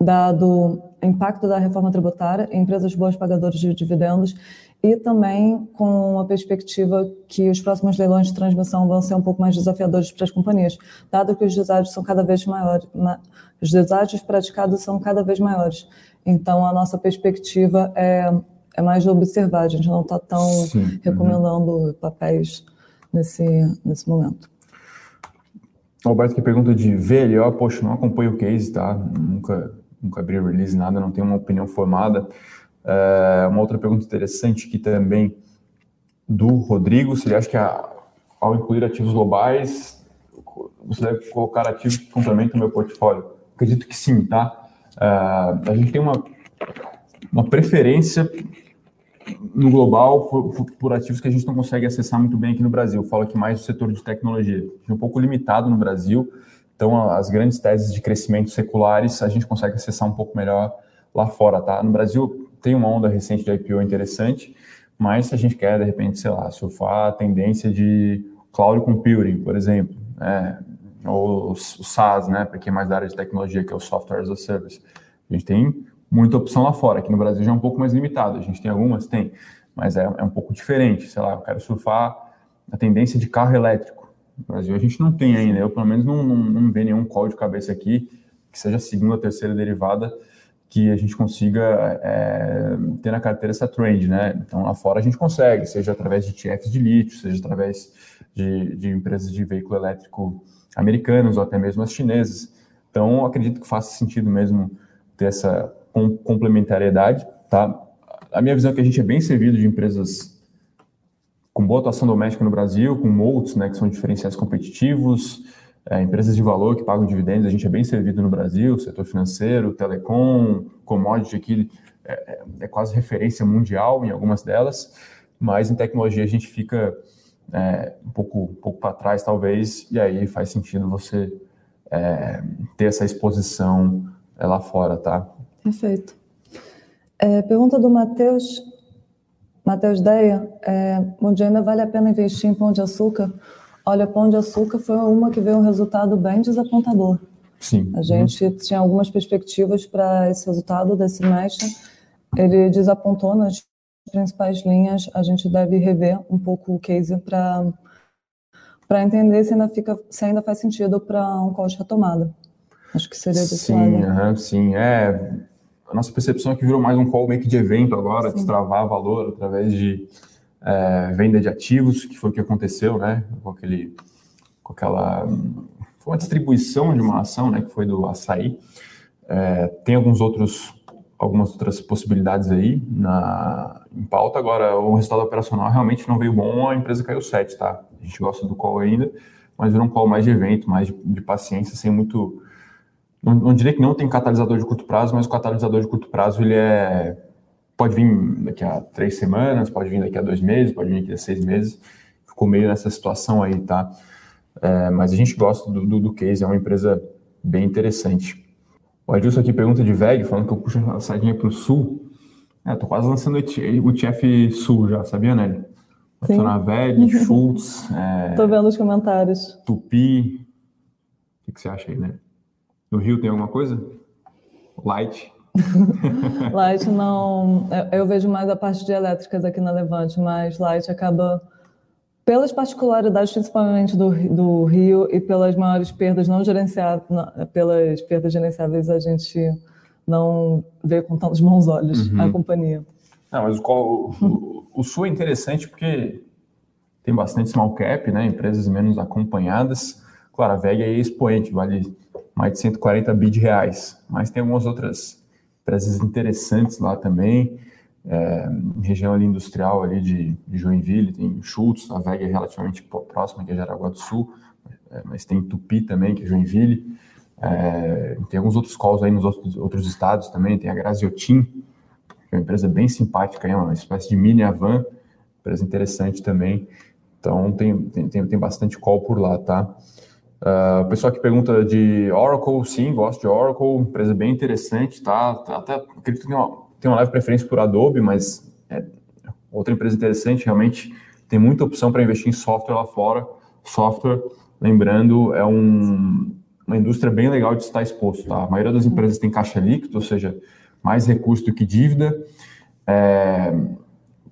[SPEAKER 2] dado impacto da reforma tributária em empresas boas pagadoras de dividendos e também com a perspectiva que os próximos leilões de transmissão vão ser um pouco mais desafiadores para as companhias, dado que os deságios são cada vez maiores, os deságios praticados são cada vez maiores. Então, a nossa perspectiva é, é mais de observar, a gente não está tão Sim. Uhum. recomendando uhum. papéis nesse, nesse momento.
[SPEAKER 1] Alberto que pergunta de VLO, poxa, não acompanho o case, tá? Nunca, nunca abri release, nada, não tenho uma opinião formada. É, uma outra pergunta interessante que também do Rodrigo, se ele acha que a, ao incluir ativos globais, você deve colocar ativos que complementam o meu portfólio. Acredito que sim, tá? Uh, a gente tem uma, uma preferência no global por, por, por, ativos que a gente não consegue acessar muito bem aqui no Brasil. Falo aqui mais do setor de tecnologia. É um pouco limitado no Brasil, então as grandes teses de crescimento seculares a gente consegue acessar um pouco melhor lá fora, tá? No Brasil tem uma onda recente de IPO interessante, mas se a gente quer, de repente, sei lá, surfar a tendência de cloud computing, por exemplo, né? ou o SaaS, né, para quem é mais da área de tecnologia, que é o Software as a Service. A gente tem muita opção lá fora, aqui no Brasil já é um pouco mais limitado, a gente tem algumas, tem, mas é, é um pouco diferente, sei lá, eu quero surfar a tendência de carro elétrico. No Brasil a gente não tem ainda, eu pelo menos não, não, não vê nenhum call de cabeça aqui que seja a segunda ou terceira derivada que a gente consiga é, ter na carteira essa trend, né? Então lá fora a gente consegue, seja através de TFs de lítio, seja através de, de empresas de veículo elétrico americanos ou até mesmo as chinesas. Então acredito que faça sentido mesmo ter essa complementariedade, tá? A minha visão é que a gente é bem servido de empresas com boa atuação doméstica no Brasil, com moats, né, que são diferenciais competitivos, é, empresas de valor que pagam dividendos, a gente é bem servido no Brasil, setor financeiro, telecom, commodity aqui é, é, é quase referência mundial em algumas delas, mas em tecnologia a gente fica é, um pouco, um pouco para trás, talvez, e aí faz sentido você é, ter essa exposição é, lá fora, tá?
[SPEAKER 2] Perfeito. Pergunta do Matheus. Matheus Deia, é, bom dia, ainda vale a pena investir em pão de açúcar? Olha, Pão de Açúcar foi uma que veio um resultado bem desapontador.
[SPEAKER 1] Sim.
[SPEAKER 2] A gente uhum. tinha algumas perspectivas para esse resultado desse semestre. Ele desapontou nas principais linhas. A gente deve rever um pouco o case para para entender se ainda fica se ainda faz sentido para um call de retomada. Acho que seria desse
[SPEAKER 1] sim, lado. sim, é. A nossa percepção é que virou mais um call que de evento agora, sim. destravar valor através de é, venda de ativos, que foi o que aconteceu, né? Com aquele, com aquela, foi uma distribuição de uma ação, né? Que foi do açaí. É, tem alguns outros, algumas outras possibilidades aí na, em pauta. Agora, o resultado operacional realmente não veio bom, a empresa caiu 7, tá? A gente gosta do call ainda, mas virou um call mais de evento, mais de, de paciência, sem muito. Não, não diria que não tem catalisador de curto prazo, mas o catalisador de curto prazo ele é pode vir daqui a três semanas, pode vir daqui a dois meses, pode vir daqui a seis meses. Ficou meio nessa situação aí, tá? É, mas a gente gosta do, do, do, case, é uma empresa bem interessante. O Adilson aqui pergunta de VEG, falando que eu puxo a saidinha para o sul. É, tô quase lançando o TF Sul já, sabia, Nelly? Nacional VEG, Schultz.
[SPEAKER 2] É, tô vendo os comentários.
[SPEAKER 1] Tupi. O que, que você acha aí, né? No Rio tem alguma coisa? Light.
[SPEAKER 2] Light não. Eu, vejo mais a parte de elétricas aqui na Levante, mas Light acaba, pelas particularidades, principalmente do, do Rio, e pelas maiores perdas não gerenciáveis, pelas perdas gerenciáveis, a gente não vê com tantos bons olhos uhum. a companhia.
[SPEAKER 1] Não, mas o, o, o Sul é interessante porque tem bastante small cap, né? Empresas menos acompanhadas. Claro, a VEG é expoente, vale mais de 140 bi de reais, mas tem algumas outras empresas interessantes lá também. É, região ali industrial ali de, Joinville, tem Schultz, a VEG é relativamente próxima, que é Jaraguá do Sul, é, mas tem Tupi também, que é Joinville. É, tem alguns outros calls aí nos outros, outros estados também, tem a Graziotin, que é uma empresa bem simpática, é uma espécie de mini Avan, empresa interessante também. Então tem, tem, tem, bastante call por lá, tá? Uh, o pessoal que pergunta de Oracle, sim, gosto de Oracle, empresa bem interessante, tá? Até acredito que tem uma, tem uma leve preferência por Adobe, mas é outra empresa interessante, realmente tem muita opção para investir em software lá fora. Software, lembrando, é um, uma indústria bem legal de estar exposto, tá? A maioria das empresas tem caixa líquido, ou seja, mais recurso do que dívida. É,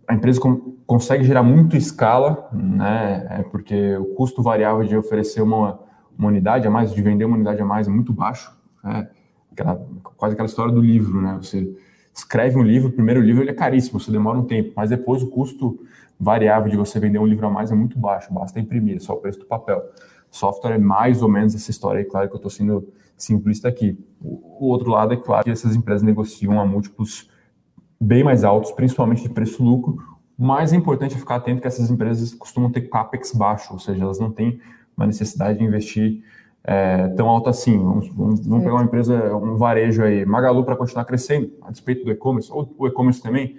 [SPEAKER 1] a empresa com, consegue gerar muito escala, né? É porque o custo variável de oferecer uma uma unidade a mais, de vender uma unidade a mais é muito baixo. Né? Aquela, quase aquela história do livro, né? Você escreve um livro, o primeiro livro ele é caríssimo, você demora um tempo, mas depois o custo variável de você vender um livro a mais é muito baixo, basta imprimir, é só o preço do papel. Software é mais ou menos essa história aí, claro que eu estou sendo simplista aqui. O outro lado é claro que essas empresas negociam a múltiplos bem mais altos, principalmente de preço-lucro. Mais é importante ficar atento que essas empresas costumam ter capex baixo, ou seja, elas não têm uma necessidade de investir é, tão alto assim. Vamos, vamos, vamos, pegar uma empresa, um varejo aí, Magalu para continuar crescendo, a despeito do e-commerce, ou o e-commerce também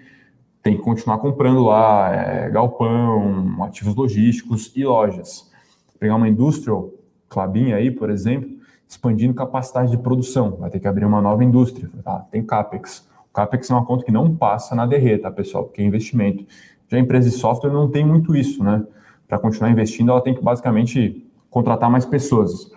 [SPEAKER 1] tem que continuar comprando lá é, galpão, ativos logísticos e lojas. Pegar uma industrial, Clabin aí, por exemplo, expandindo capacidade de produção, vai ter que abrir uma nova indústria, tá? tem CAPEX. O CAPEX é uma conta que não passa na DRE, tá, pessoal? Porque é investimento. Já a empresa de software não tem muito isso, né? Para continuar investindo, ela tem que basicamente contratar mais pessoas.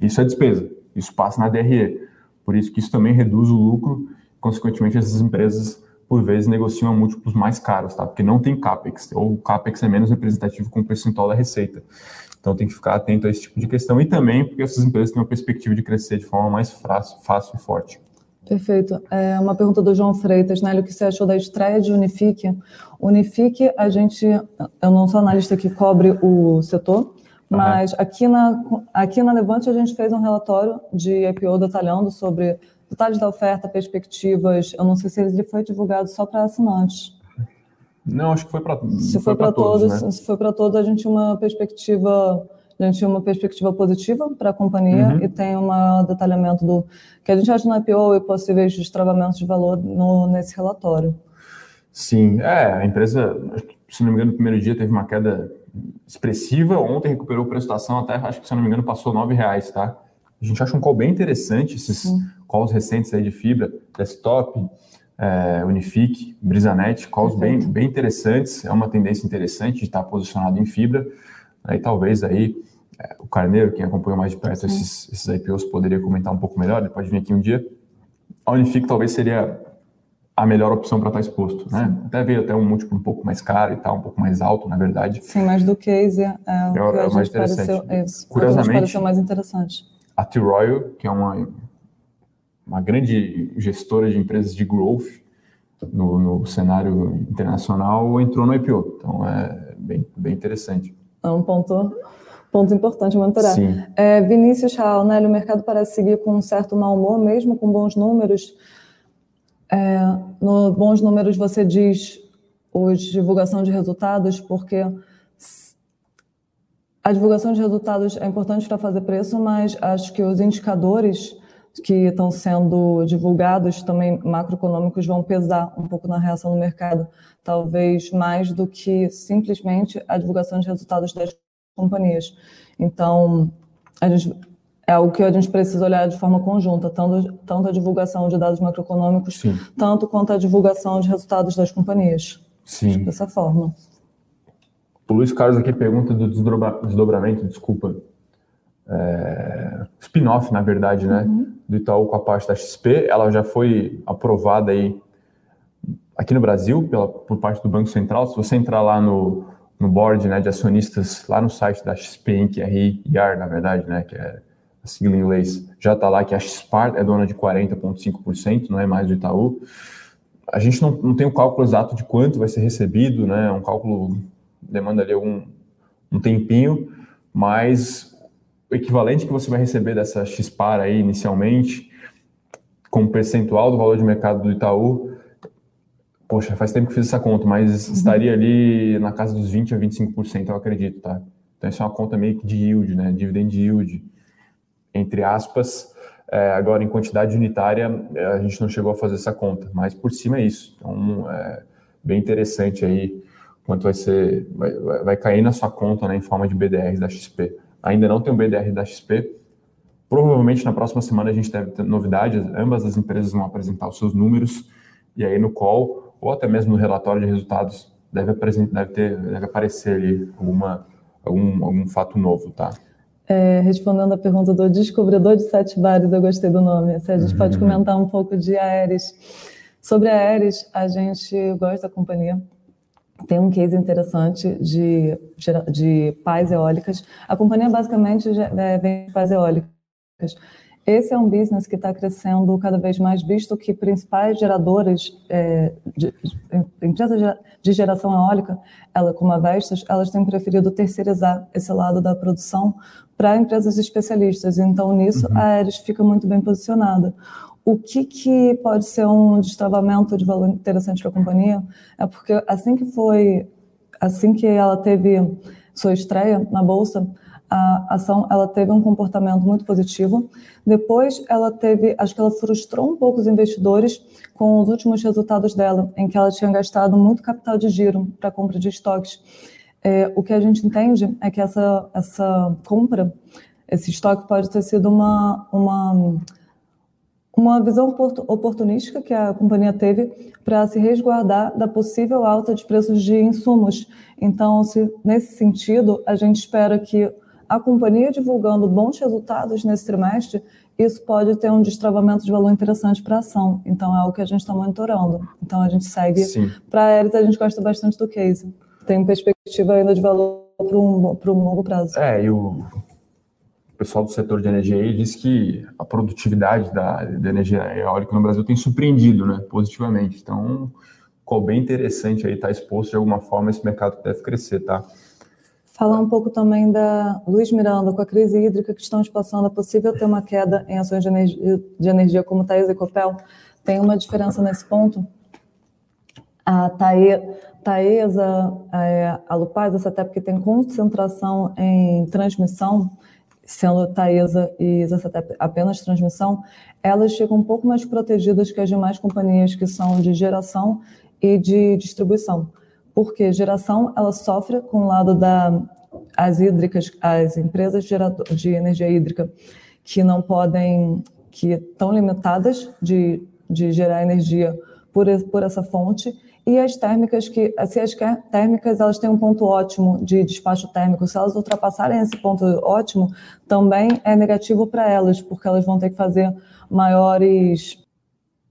[SPEAKER 1] Isso é despesa, isso passa na DRE. Por isso que isso também reduz o lucro, consequentemente, essas empresas, por vezes, negociam múltiplos mais caros, tá? Porque não tem CAPEX, ou o CAPEX é menos representativo com o percentual da receita. Então tem que ficar atento a esse tipo de questão e também porque essas empresas têm uma perspectiva de crescer de forma mais fácil, fácil e forte.
[SPEAKER 2] Perfeito. É uma pergunta do João Freitas, né? O que você achou da estreia de Unifique? Unifique, a gente, eu não sou analista que cobre o setor, mas uhum. aqui, na, aqui na Levante a gente fez um relatório de IPO detalhando sobre detalhes da oferta, perspectivas. Eu não sei se ele foi divulgado só para assinantes.
[SPEAKER 1] Não, acho que foi para
[SPEAKER 2] Se foi para todos, todos né? se foi para todos, a gente tinha uma perspectiva, a gente tinha uma perspectiva positiva para a companhia uhum. e tem um detalhamento do que a gente acha no IPO e possíveis destravamentos de valor no, nesse relatório.
[SPEAKER 1] Sim, é, a empresa, se não me engano, no primeiro dia teve uma queda expressiva, ontem recuperou a prestação até, acho que se não me engano, passou nove reais, tá? A gente acha um call bem interessante, esses Sim. calls recentes aí de fibra, desktop, é, Unifique, Brisanet, calls bem, bem interessantes, é uma tendência interessante de estar posicionado em fibra, aí talvez aí é, o Carneiro, quem acompanha mais de perto esses, esses IPOs, poderia comentar um pouco melhor, ele pode vir aqui um dia. A Unifique talvez seria a melhor opção para estar exposto, né? Sim. Até veio até um múltiplo um pouco mais caro e tal, um pouco mais alto, na verdade.
[SPEAKER 2] Sim, mas do case é, é o é, que é mais interessante. Pareceu, isso, Curiosamente, pareceu mais interessante.
[SPEAKER 1] A T-Royal, que é uma uma grande gestora de empresas de growth no, no cenário internacional, entrou no IPO. Então, é bem, bem interessante.
[SPEAKER 2] É um ponto, ponto importante monitorar. Sim. É, Vinícius Raul, né, o mercado parece seguir com um certo mau humor, mesmo com bons números. É, no bons números, você diz hoje divulgação de resultados, porque a divulgação de resultados é importante para fazer preço, mas acho que os indicadores que estão sendo divulgados também macroeconômicos vão pesar um pouco na reação do mercado, talvez mais do que simplesmente a divulgação de resultados das companhias. Então, a gente, é o que a gente precisa olhar de forma conjunta, tanto, tanto a divulgação de dados macroeconômicos, Sim. tanto quanto a divulgação de resultados das companhias.
[SPEAKER 1] Sim.
[SPEAKER 2] Dessa forma.
[SPEAKER 1] O Luiz Carlos aqui pergunta do desdobramento, desculpa, é, spin-off, na verdade, né, uhum. do Itaú com a parte da XP. Ela já foi aprovada aí aqui no Brasil pela, por parte do Banco Central. Se você entrar lá no, no board né, de acionistas, lá no site da XP Inc., RIR, na verdade, né, que é a sigla em inglês, já está lá que a XPAR é dona de 40,5%, não é mais do Itaú. A gente não, não tem o um cálculo exato de quanto vai ser recebido, né, um cálculo demanda ali algum um tempinho, mas o equivalente que você vai receber dessa XPAR aí inicialmente, como percentual do valor de mercado do Itaú, poxa, faz tempo que fiz essa conta, mas uhum. estaria ali na casa dos 20% a 25%, eu acredito, tá? Então, isso é uma conta meio que de yield, né? Dividend yield, entre aspas. É, agora, em quantidade unitária, é, a gente não chegou a fazer essa conta, mas por cima é isso. Então, é bem interessante aí quanto vai ser, vai, vai cair na sua conta, né, em forma de BDRs da XP ainda não tem o BDR da XP. Provavelmente na próxima semana a gente deve ter novidades, ambas as empresas vão apresentar os seus números, e aí no call, ou até mesmo no relatório de resultados, deve, deve, ter, deve aparecer ali alguma, algum, algum fato novo, tá?
[SPEAKER 2] É, respondendo a pergunta do descobridor de sete bares, eu gostei do nome. Se a gente uhum. pode comentar um pouco de Aeres. Sobre a Aeres, a gente gosta da companhia, tem um case interessante de, de pás eólicas. A companhia basicamente é, vende pás eólicas. Esse é um business que está crescendo cada vez mais, visto que principais geradores, é, de, empresas de geração eólica, ela como a Vestas, elas têm preferido terceirizar esse lado da produção para empresas especialistas. Então, nisso, uhum. a Aeres fica muito bem posicionada. O que, que pode ser um destravamento de valor interessante para a companhia é porque assim que foi, assim que ela teve sua estreia na bolsa, a ação ela teve um comportamento muito positivo. Depois, ela teve, acho que ela frustrou um pouco os investidores com os últimos resultados dela, em que ela tinha gastado muito capital de giro para compra de estoques. É, o que a gente entende é que essa, essa compra, esse estoque pode ter sido uma, uma, uma visão oportunística que a companhia teve para se resguardar da possível alta de preços de insumos. Então, se, nesse sentido, a gente espera que a companhia divulgando bons resultados nesse trimestre, isso pode ter um destravamento de valor interessante para a ação. Então, é o que a gente está monitorando. Então, a gente segue. Para a Aeres, a gente gosta bastante do case. Tem perspectiva ainda de valor para um, para um longo prazo.
[SPEAKER 1] É, e o pessoal do setor de energia aí diz que a produtividade da, da energia eólica no Brasil tem surpreendido né, positivamente. Então, ficou bem interessante aí estar tá exposto de alguma forma esse mercado que deve crescer, tá?
[SPEAKER 2] Falar um pouco também da Luiz Miranda, com a crise hídrica que estamos passando, é possível ter uma queda em ações de energia, de energia como Taesa e Copel? Tem uma diferença nesse ponto? A Taesa, é, a Lupaz, a CETEP, que tem concentração em transmissão, sendo Taesa e Zacetep apenas transmissão, elas ficam um pouco mais protegidas que as demais companhias que são de geração e de distribuição porque geração ela sofre com o lado da as hídricas, as empresas de energia hídrica que não podem, que estão limitadas de, de gerar energia por, por essa fonte, e as térmicas que, se as térmicas elas têm um ponto ótimo de despacho térmico, se elas ultrapassarem esse ponto ótimo, também é negativo para elas, porque elas vão ter que fazer maiores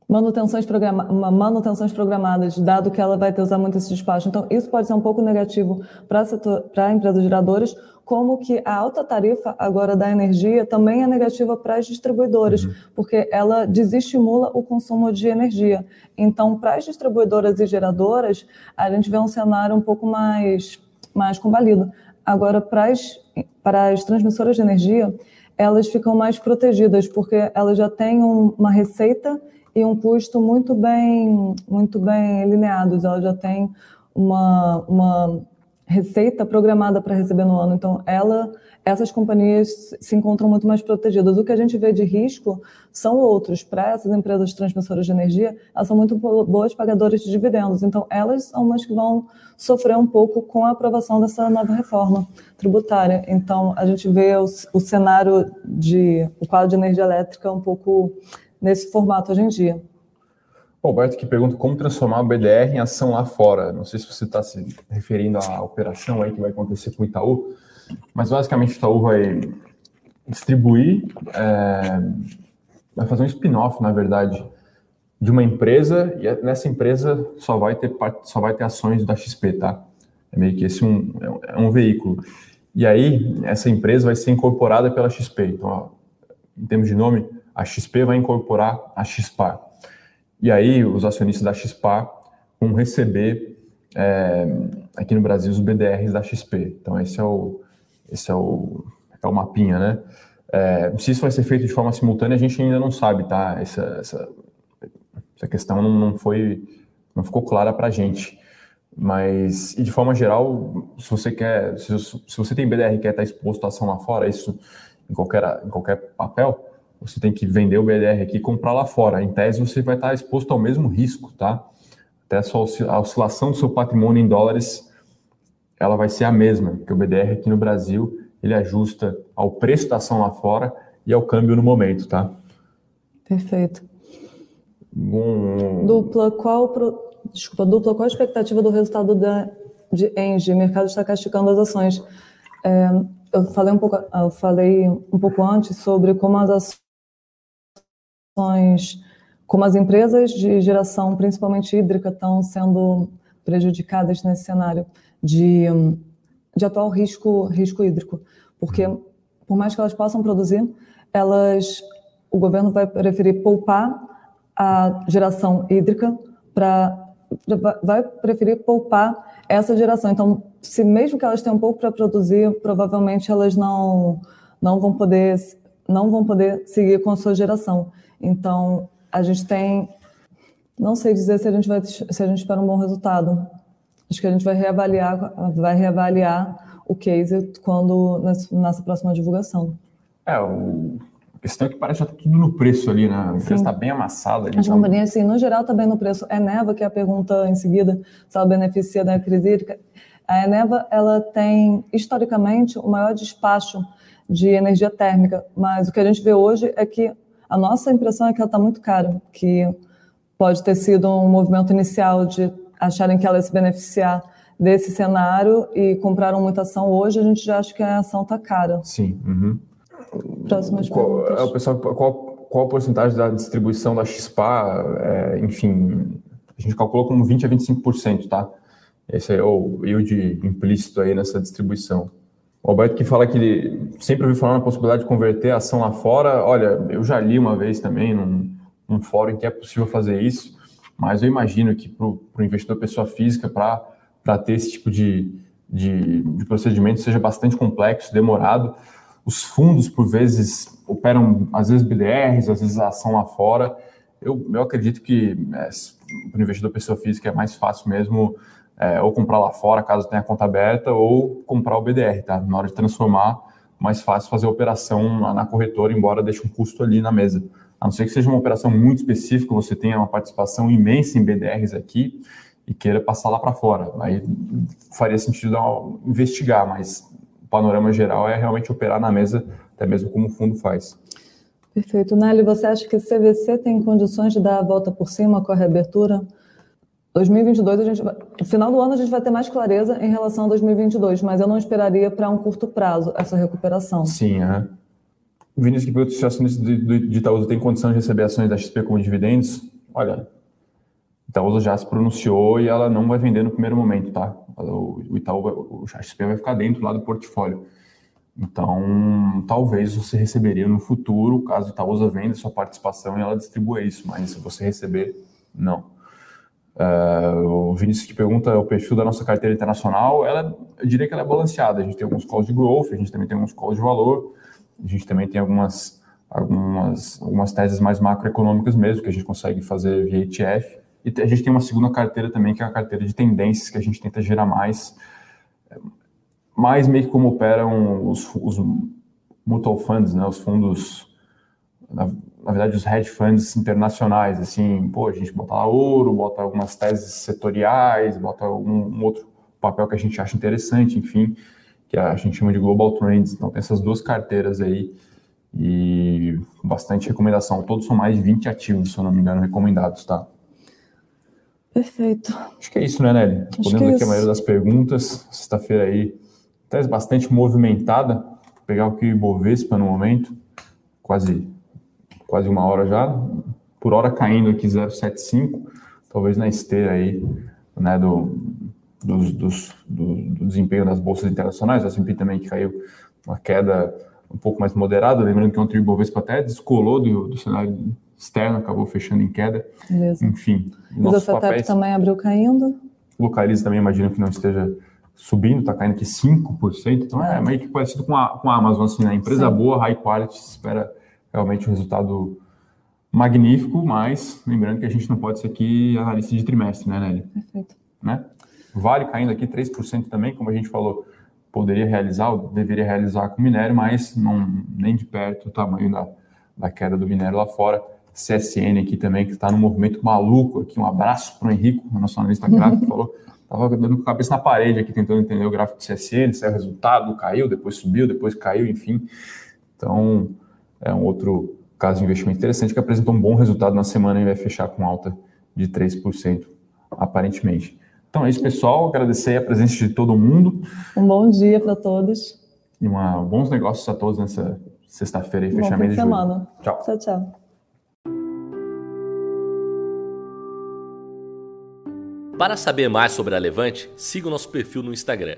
[SPEAKER 2] manutenções, programa, manutenções programadas, dado que ela vai ter usar muito esse despacho. Então, isso pode ser um pouco negativo para empresas geradoras, como que a alta tarifa agora da energia também é negativa para as distribuidoras, uhum. porque ela desestimula o consumo de energia. Então, para as distribuidoras e geradoras, a gente vê um cenário um pouco mais, mais combalido. Agora, para as, para as transmissoras de energia, elas ficam mais protegidas, porque elas já têm um, uma receita e um custo muito bem, muito bem alineados. Ela já tem uma, uma receita programada para receber no ano. Então, ela, essas companhias se encontram muito mais protegidas. O que a gente vê de risco são outros. Para essas empresas transmissoras de energia, elas são muito boas pagadoras de dividendos. Então, elas são umas que vão sofrer um pouco com a aprovação dessa nova reforma tributária. Então, a gente vê o, o cenário de o quadro de energia elétrica um pouco nesse formato hoje em dia.
[SPEAKER 1] O Alberto que pergunta como transformar o BDR em ação lá fora. Não sei se você está se referindo à operação aí que vai acontecer com o Itaú, mas basicamente o Itaú vai distribuir, é, vai fazer um spin-off, na verdade, de uma empresa e nessa empresa só vai ter só vai ter ações da XP, tá? É meio que esse um, é um veículo. E aí essa empresa vai ser incorporada pela XP. Então, ó, em termos de nome, a XP vai incorporar a XPAR. E aí os acionistas da XPAR vão receber é, aqui no Brasil os BDRs da XP. Então esse é o, esse é o, é o mapinha, né? É, se isso vai ser feito de forma simultânea, a gente ainda não sabe, tá? Essa, essa, essa questão não, não foi, não ficou clara para a gente. Mas, e de forma geral, se você quer, se, se você tem BDR e quer estar exposto à ação lá fora, isso em qualquer, em qualquer papel, você tem que vender o BDR aqui e comprar lá fora. Em tese, você vai estar exposto ao mesmo risco, tá? Até a oscilação do seu patrimônio em dólares, ela vai ser a mesma, porque o BDR aqui no Brasil, ele ajusta ao preço da ação lá fora e ao câmbio no momento, tá?
[SPEAKER 2] Perfeito. Bom... Dupla, qual pro... desculpa, dupla, qual a expectativa do resultado da de Engie? O mercado está castigando as ações. É, eu falei um pouco, eu falei um pouco antes sobre como as ações como as empresas de geração, principalmente hídrica, estão sendo prejudicadas nesse cenário de, de atual risco, risco hídrico. Porque, por mais que elas possam produzir, elas o governo vai preferir poupar a geração hídrica para vai preferir poupar essa geração. Então, se mesmo que elas tenham pouco para produzir, provavelmente elas não não vão poder não vão poder seguir com a sua geração. Então, a gente tem não sei dizer se a gente vai se a gente espera um bom resultado. Acho que a gente vai reavaliar vai reavaliar o case quando nessa, próxima divulgação.
[SPEAKER 1] É, o questão é que parece que já tá tudo no preço ali, né? O preço está bem amassado.
[SPEAKER 2] Ali, As então... companhias, assim, no geral, está bem no preço. A Eneva, que é a pergunta em seguida, se ela beneficia da crise hídrica. A Eneva, ela tem, historicamente, o maior despacho de energia térmica, mas o que a gente vê hoje é que a nossa impressão é que ela está muito cara, que pode ter sido um movimento inicial de acharem que ela ia se beneficiar desse cenário e compraram muita ação. Hoje a gente já acha que a ação está cara.
[SPEAKER 1] Sim. Uhum.
[SPEAKER 2] Próximas qual.
[SPEAKER 1] É, o pessoal, qual, qual a porcentagem da distribuição da XPA? É, enfim, a gente calculou como 20 a 25%, tá? Esse é o yield implícito aí nessa distribuição. O Alberto que fala que ele sempre ouviu falar na possibilidade de converter a ação lá fora. Olha, eu já li uma vez também num, num fórum que é possível fazer isso, mas eu imagino que para o investidor pessoa física, para ter esse tipo de, de, de procedimento, seja bastante complexo, demorado. Os fundos, por vezes, operam, às vezes, BDRs, às vezes a ação lá fora. Eu, eu acredito que é, para o investidor pessoa física é mais fácil mesmo é, ou comprar lá fora, caso tenha conta aberta, ou comprar o BDR, tá? Na hora de transformar, mais fácil fazer a operação na corretora, embora deixe um custo ali na mesa. A não ser que seja uma operação muito específica, você tenha uma participação imensa em BDRs aqui e queira passar lá para fora. Aí faria sentido investigar, mas o panorama geral é realmente operar na mesa, até mesmo como o fundo faz.
[SPEAKER 2] Perfeito. Nelly, você acha que CVC tem condições de dar a volta por cima com a reabertura? 2022, a gente vai, no final do ano a gente vai ter mais clareza em relação a 2022, mas eu não esperaria para um curto prazo essa recuperação.
[SPEAKER 1] Sim, é. Vinícius, que se acionista de Itaúsa tem condição de receber ações da XP como dividendos. Olha, Itaúsa já se pronunciou e ela não vai vender no primeiro momento, tá? O Itaú, o XP vai ficar dentro lá do portfólio. Então, talvez você receberia no futuro, caso Itaúsa venda sua participação e ela distribua isso, mas se você receber, não. Uh, o Vinícius que pergunta o perfil da nossa carteira internacional, ela, eu diria que ela é balanceada. A gente tem alguns calls de growth, a gente também tem alguns calls de valor, a gente também tem algumas, algumas, algumas teses mais macroeconômicas mesmo, que a gente consegue fazer via ETF. E a gente tem uma segunda carteira também, que é a carteira de tendências, que a gente tenta gerar mais, mais meio que como operam os, os mutual funds, né, os fundos, na, na, verdade, os hedge funds internacionais, assim, pô, a gente bota lá ouro, bota algumas teses setoriais, bota um, um outro papel que a gente acha interessante, enfim, que a gente chama de Global Trends. Então, tem essas duas carteiras aí e bastante recomendação. Todos são mais de 20 ativos, se eu não me engano, recomendados, tá?
[SPEAKER 2] Perfeito.
[SPEAKER 1] Acho que é isso, né, Nelly? Respondendo é aqui a maioria das perguntas. Sexta-feira aí, tese bastante movimentada. Vou pegar o que Bovespa no momento, quase, quase uma hora já. Por hora caindo aqui 0,75, talvez na esteira aí, né, do, dos, dos, do, do, desempenho das bolsas internacionais. A S&P também que caiu uma queda um pouco mais moderada. Lembrando que ontem o Ibovespa até descolou do, do cenário externo, acabou fechando em queda. Beleza. Enfim.
[SPEAKER 2] A papéis, também abriu caindo?
[SPEAKER 1] Localiza também, imagino que não esteja subindo, está caindo aqui 5%, então é, é meio que parecido com a, com a Amazon, assim, né? Empresa Sim. boa, high quality, espera realmente um resultado magnífico, mas lembrando que a gente não pode ser aqui analista de trimestre, né, Nelly?
[SPEAKER 2] Perfeito.
[SPEAKER 1] Né? Vale caindo aqui 3% também, como a gente falou, poderia realizar, ou deveria realizar com minério, mas não nem de perto o tamanho da, da queda do minério lá fora. CSN aqui também, que está num movimento maluco aqui. Um abraço para o Henrico, nosso analista gráfico, que falou. Estava dando com a cabeça na parede aqui, tentando entender o gráfico de CSN, saiu o resultado, caiu, depois subiu, depois caiu, enfim. Então, é um outro caso de investimento interessante que apresentou um bom resultado na semana e vai fechar com alta de 3%, aparentemente. Então é isso, pessoal. Agradecer a presença de todo mundo.
[SPEAKER 2] Um bom dia para todos.
[SPEAKER 1] E uma, bons negócios a todos nessa sexta-feira e fechamento de
[SPEAKER 2] semana.
[SPEAKER 1] Tchau.
[SPEAKER 2] Tchau, tchau.
[SPEAKER 3] Para saber mais sobre a Levante, siga o nosso perfil no Instagram,